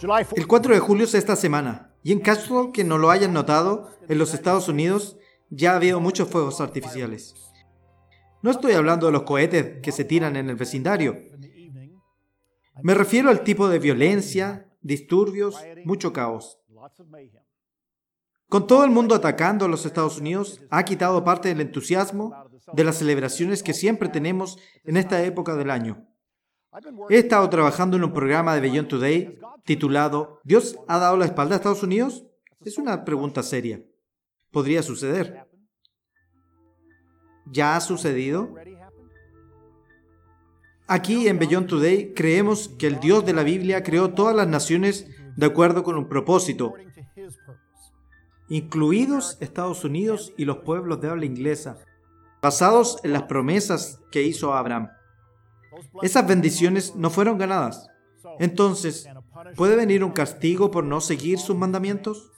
El 4 de julio es esta semana, y en caso que no lo hayan notado, en los Estados Unidos ya ha habido muchos fuegos artificiales. No estoy hablando de los cohetes que se tiran en el vecindario. Me refiero al tipo de violencia, disturbios, mucho caos. Con todo el mundo atacando a los Estados Unidos, ha quitado parte del entusiasmo de las celebraciones que siempre tenemos en esta época del año. He estado trabajando en un programa de Beyond Today titulado ¿Dios ha dado la espalda a Estados Unidos? Es una pregunta seria. Podría suceder. ¿Ya ha sucedido? Aquí en Beyond Today creemos que el Dios de la Biblia creó todas las naciones de acuerdo con un propósito, incluidos Estados Unidos y los pueblos de habla inglesa, basados en las promesas que hizo Abraham. Esas bendiciones no fueron ganadas. Entonces, ¿puede venir un castigo por no seguir sus mandamientos?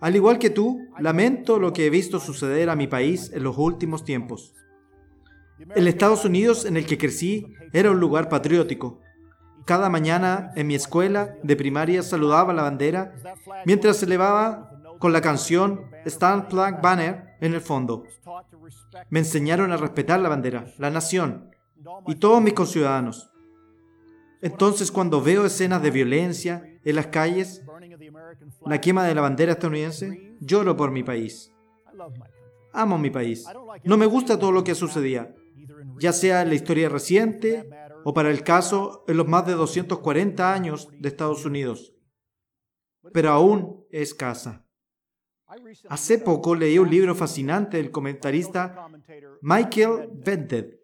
Al igual que tú, lamento lo que he visto suceder a mi país en los últimos tiempos. El Estados Unidos en el que crecí era un lugar patriótico. Cada mañana en mi escuela de primaria saludaba la bandera mientras se elevaba con la canción Stand Flag Banner en el fondo. Me enseñaron a respetar la bandera, la nación y todos mis conciudadanos. Entonces cuando veo escenas de violencia en las calles, la quema de la bandera estadounidense, lloro por mi país. Amo mi país. No me gusta todo lo que sucedía ya sea en la historia reciente o para el caso en los más de 240 años de Estados Unidos. Pero aún es casa. Hace poco leí un libro fascinante del comentarista Michael Vented.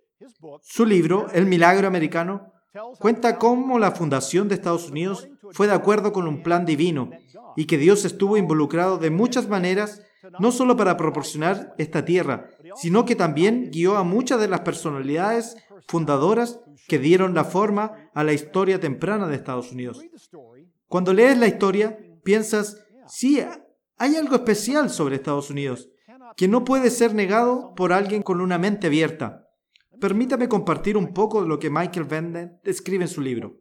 Su libro, El Milagro Americano, cuenta cómo la fundación de Estados Unidos fue de acuerdo con un plan divino y que Dios estuvo involucrado de muchas maneras no solo para proporcionar esta tierra, sino que también guió a muchas de las personalidades fundadoras que dieron la forma a la historia temprana de Estados Unidos. Cuando lees la historia, piensas, sí, hay algo especial sobre Estados Unidos, que no puede ser negado por alguien con una mente abierta. Permítame compartir un poco de lo que Michael Venden escribe en su libro.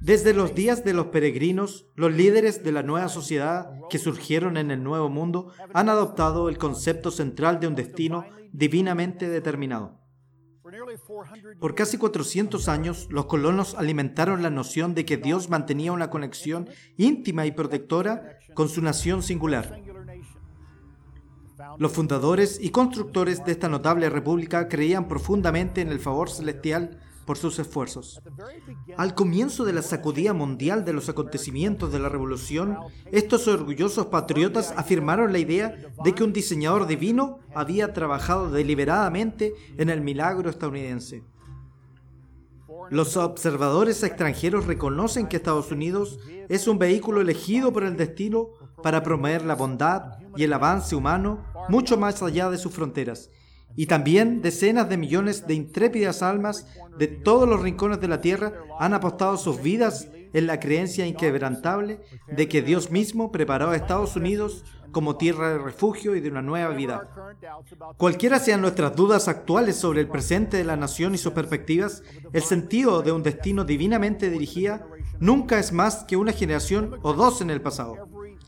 Desde los días de los peregrinos, los líderes de la nueva sociedad que surgieron en el Nuevo Mundo han adoptado el concepto central de un destino divinamente determinado. Por casi 400 años, los colonos alimentaron la noción de que Dios mantenía una conexión íntima y protectora con su nación singular. Los fundadores y constructores de esta notable república creían profundamente en el favor celestial por sus esfuerzos. Al comienzo de la sacudida mundial de los acontecimientos de la revolución, estos orgullosos patriotas afirmaron la idea de que un diseñador divino había trabajado deliberadamente en el milagro estadounidense. Los observadores extranjeros reconocen que Estados Unidos es un vehículo elegido por el destino para promover la bondad y el avance humano mucho más allá de sus fronteras. Y también decenas de millones de intrépidas almas de todos los rincones de la tierra han apostado sus vidas en la creencia inquebrantable de que Dios mismo preparó a Estados Unidos como tierra de refugio y de una nueva vida. Cualquiera sean nuestras dudas actuales sobre el presente de la nación y sus perspectivas, el sentido de un destino divinamente dirigido nunca es más que una generación o dos en el pasado.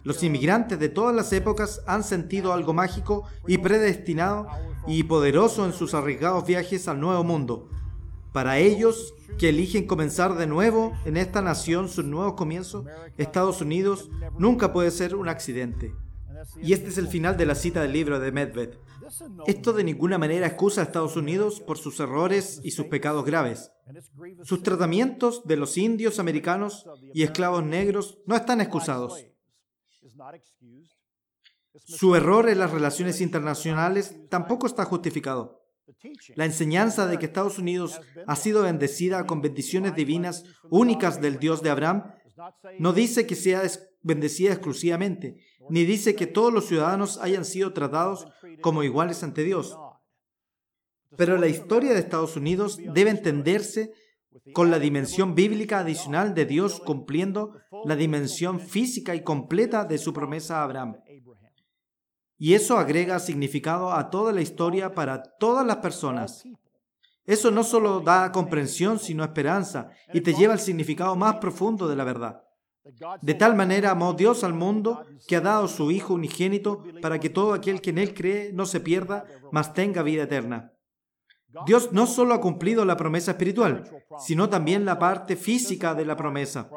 Los inmigrantes de todas las épocas han sentido algo mágico y predestinado y poderoso en sus arriesgados viajes al nuevo mundo. Para ellos que eligen comenzar de nuevo en esta nación sus nuevos comienzos, Estados Unidos nunca puede ser un accidente. Y este es el final de la cita del libro de Medved. Esto de ninguna manera excusa a Estados Unidos por sus errores y sus pecados graves. Sus tratamientos de los indios americanos y esclavos negros no están excusados. Su error en las relaciones internacionales tampoco está justificado. La enseñanza de que Estados Unidos ha sido bendecida con bendiciones divinas únicas del Dios de Abraham no dice que sea bendecida exclusivamente, ni dice que todos los ciudadanos hayan sido tratados como iguales ante Dios. Pero la historia de Estados Unidos debe entenderse con la dimensión bíblica adicional de Dios cumpliendo la dimensión física y completa de su promesa a Abraham. Y eso agrega significado a toda la historia para todas las personas. Eso no solo da comprensión, sino esperanza, y te lleva al significado más profundo de la verdad. De tal manera amó Dios al mundo que ha dado su Hijo unigénito para que todo aquel que en Él cree no se pierda, mas tenga vida eterna. Dios no solo ha cumplido la promesa espiritual, sino también la parte física de la promesa.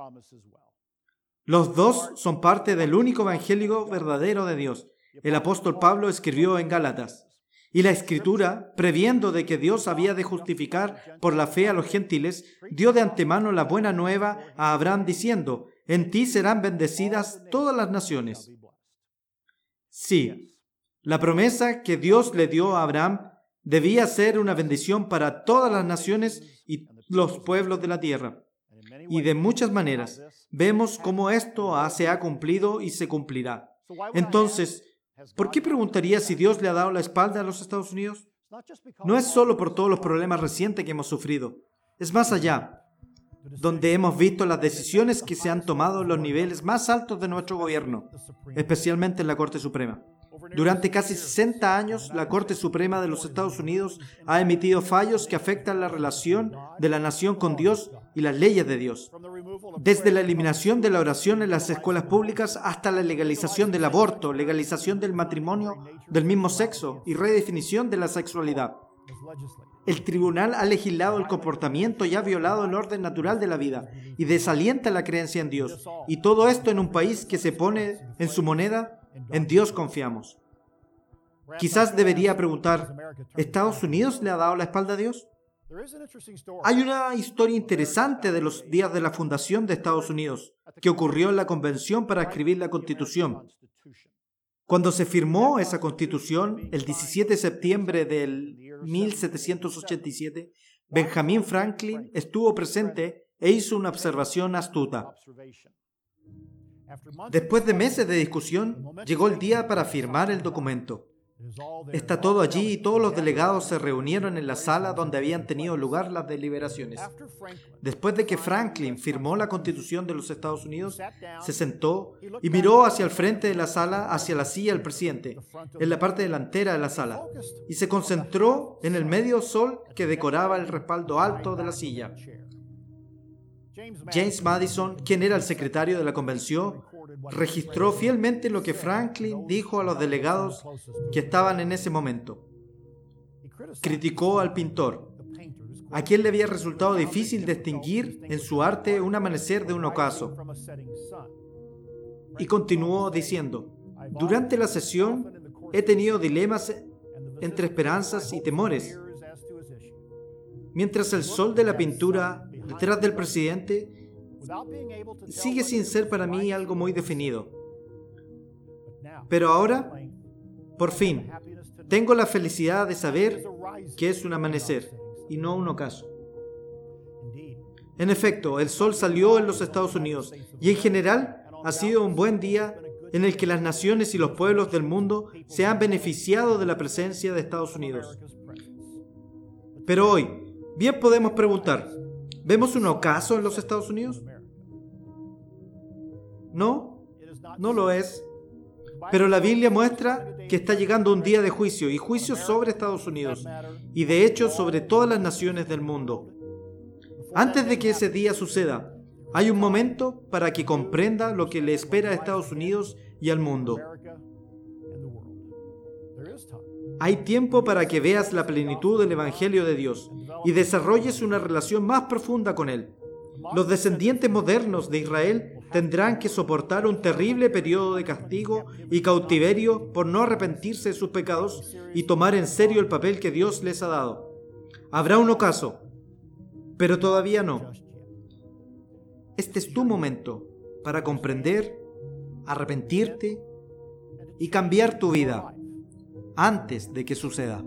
Los dos son parte del único evangelio verdadero de Dios. El apóstol Pablo escribió en Gálatas. Y la escritura, previendo de que Dios había de justificar por la fe a los gentiles, dio de antemano la buena nueva a Abraham diciendo, en ti serán bendecidas todas las naciones. Sí, la promesa que Dios le dio a Abraham debía ser una bendición para todas las naciones y los pueblos de la tierra. Y de muchas maneras vemos cómo esto se ha cumplido y se cumplirá. Entonces, ¿por qué preguntaría si Dios le ha dado la espalda a los Estados Unidos? No es solo por todos los problemas recientes que hemos sufrido, es más allá donde hemos visto las decisiones que se han tomado en los niveles más altos de nuestro gobierno, especialmente en la Corte Suprema. Durante casi 60 años, la Corte Suprema de los Estados Unidos ha emitido fallos que afectan la relación de la nación con Dios y las leyes de Dios. Desde la eliminación de la oración en las escuelas públicas hasta la legalización del aborto, legalización del matrimonio del mismo sexo y redefinición de la sexualidad. El tribunal ha legislado el comportamiento y ha violado el orden natural de la vida y desalienta la creencia en Dios. Y todo esto en un país que se pone en su moneda, en Dios confiamos. Quizás debería preguntar, ¿Estados Unidos le ha dado la espalda a Dios? Hay una historia interesante de los días de la fundación de Estados Unidos, que ocurrió en la convención para escribir la constitución. Cuando se firmó esa constitución, el 17 de septiembre del 1787, Benjamin Franklin estuvo presente e hizo una observación astuta. Después de meses de discusión, llegó el día para firmar el documento. Está todo allí y todos los delegados se reunieron en la sala donde habían tenido lugar las deliberaciones. Después de que Franklin firmó la Constitución de los Estados Unidos, se sentó y miró hacia el frente de la sala, hacia la silla del presidente, en la parte delantera de la sala, y se concentró en el medio sol que decoraba el respaldo alto de la silla. James Madison, quien era el secretario de la convención, registró fielmente lo que Franklin dijo a los delegados que estaban en ese momento. Criticó al pintor, a quien le había resultado difícil distinguir en su arte un amanecer de un ocaso. Y continuó diciendo, durante la sesión he tenido dilemas entre esperanzas y temores. Mientras el sol de la pintura detrás del presidente sigue sin ser para mí algo muy definido. Pero ahora, por fin, tengo la felicidad de saber que es un amanecer y no un ocaso. En efecto, el sol salió en los Estados Unidos y en general ha sido un buen día en el que las naciones y los pueblos del mundo se han beneficiado de la presencia de Estados Unidos. Pero hoy, bien podemos preguntar, ¿Vemos un ocaso en los Estados Unidos? No, no lo es. Pero la Biblia muestra que está llegando un día de juicio y juicio sobre Estados Unidos y de hecho sobre todas las naciones del mundo. Antes de que ese día suceda, hay un momento para que comprenda lo que le espera a Estados Unidos y al mundo. Hay tiempo para que veas la plenitud del Evangelio de Dios y desarrolles una relación más profunda con Él. Los descendientes modernos de Israel tendrán que soportar un terrible periodo de castigo y cautiverio por no arrepentirse de sus pecados y tomar en serio el papel que Dios les ha dado. Habrá un ocaso, pero todavía no. Este es tu momento para comprender, arrepentirte y cambiar tu vida antes de que suceda.